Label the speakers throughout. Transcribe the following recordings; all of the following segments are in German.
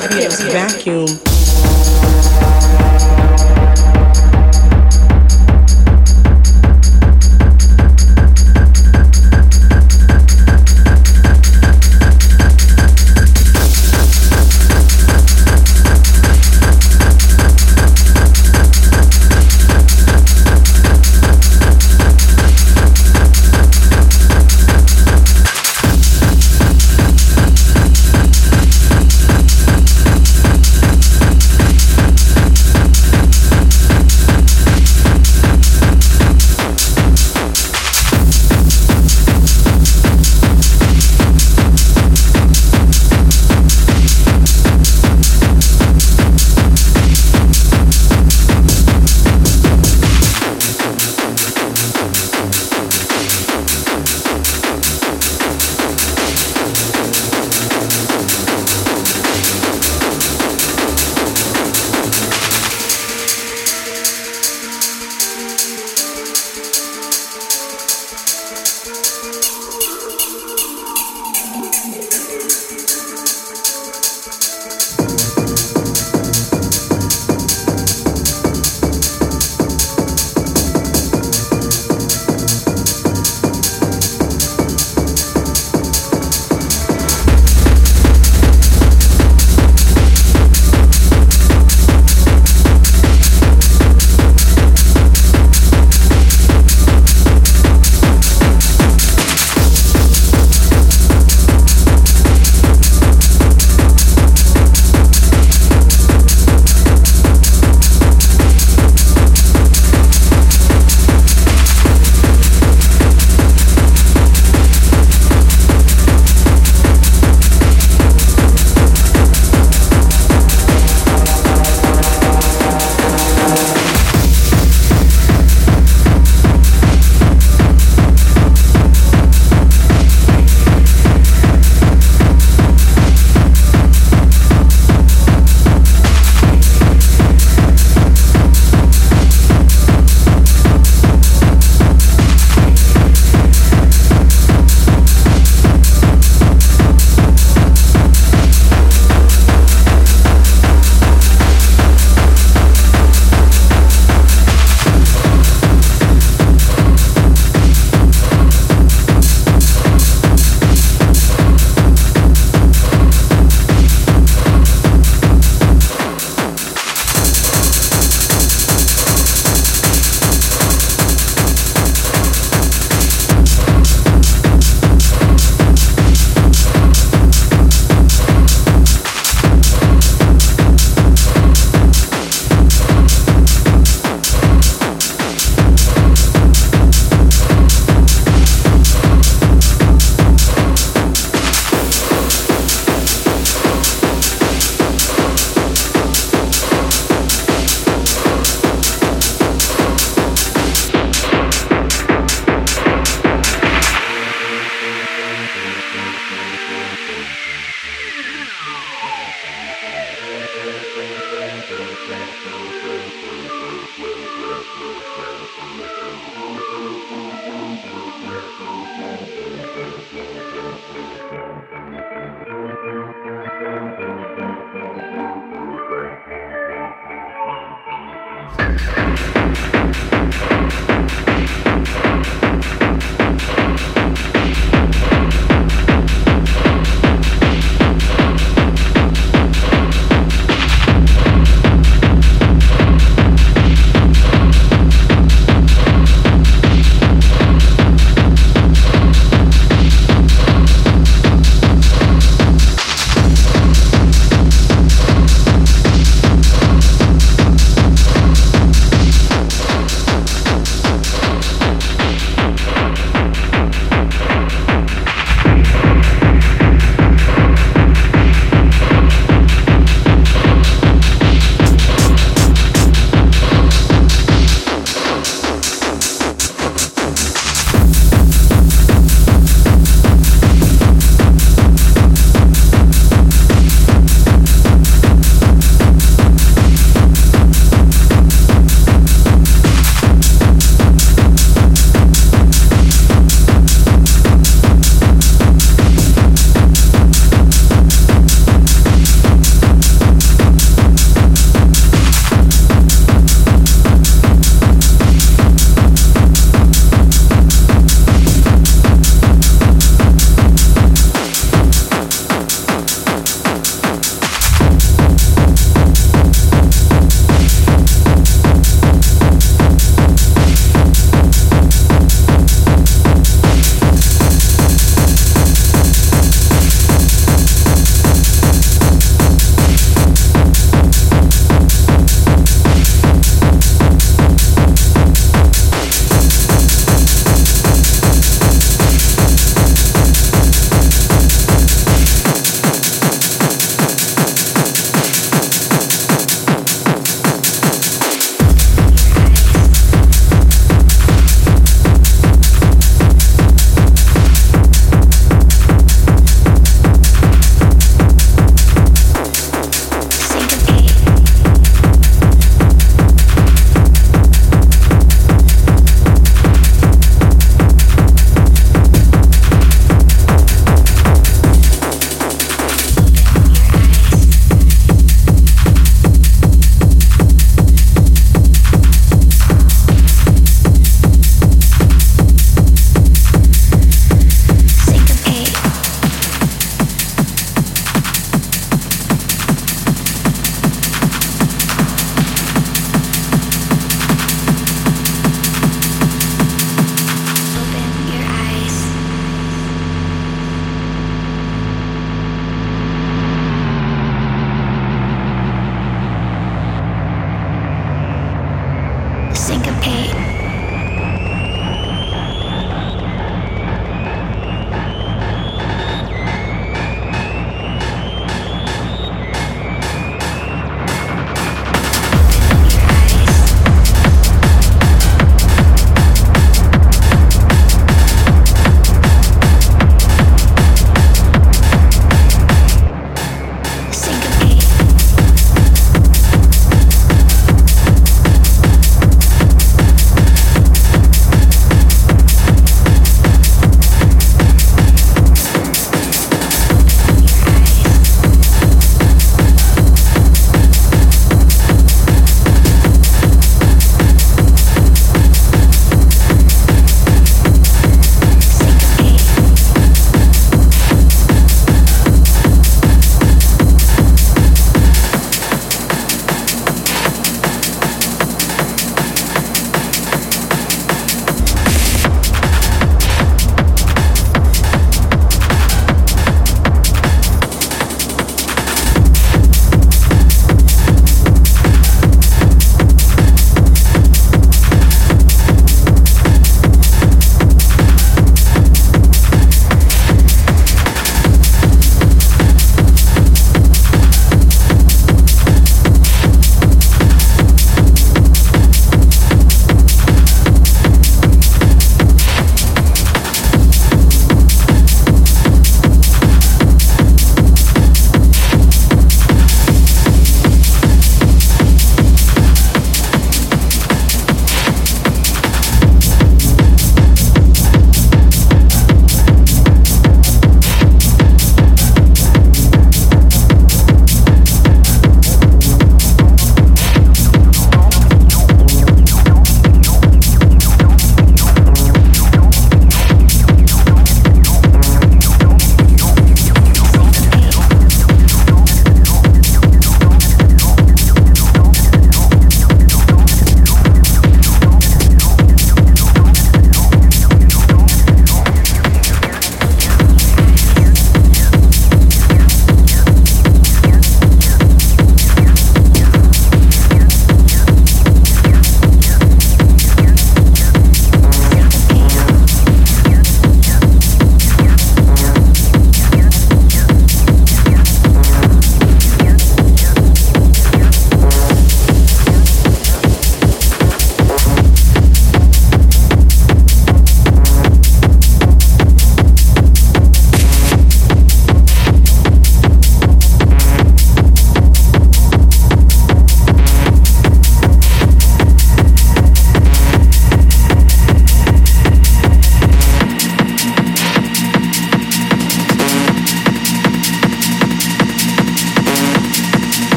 Speaker 1: can't vacuum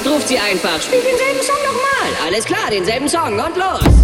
Speaker 2: Habt, ruft sie einfach. Spielt denselben Song nochmal. Alles klar, denselben Song und los.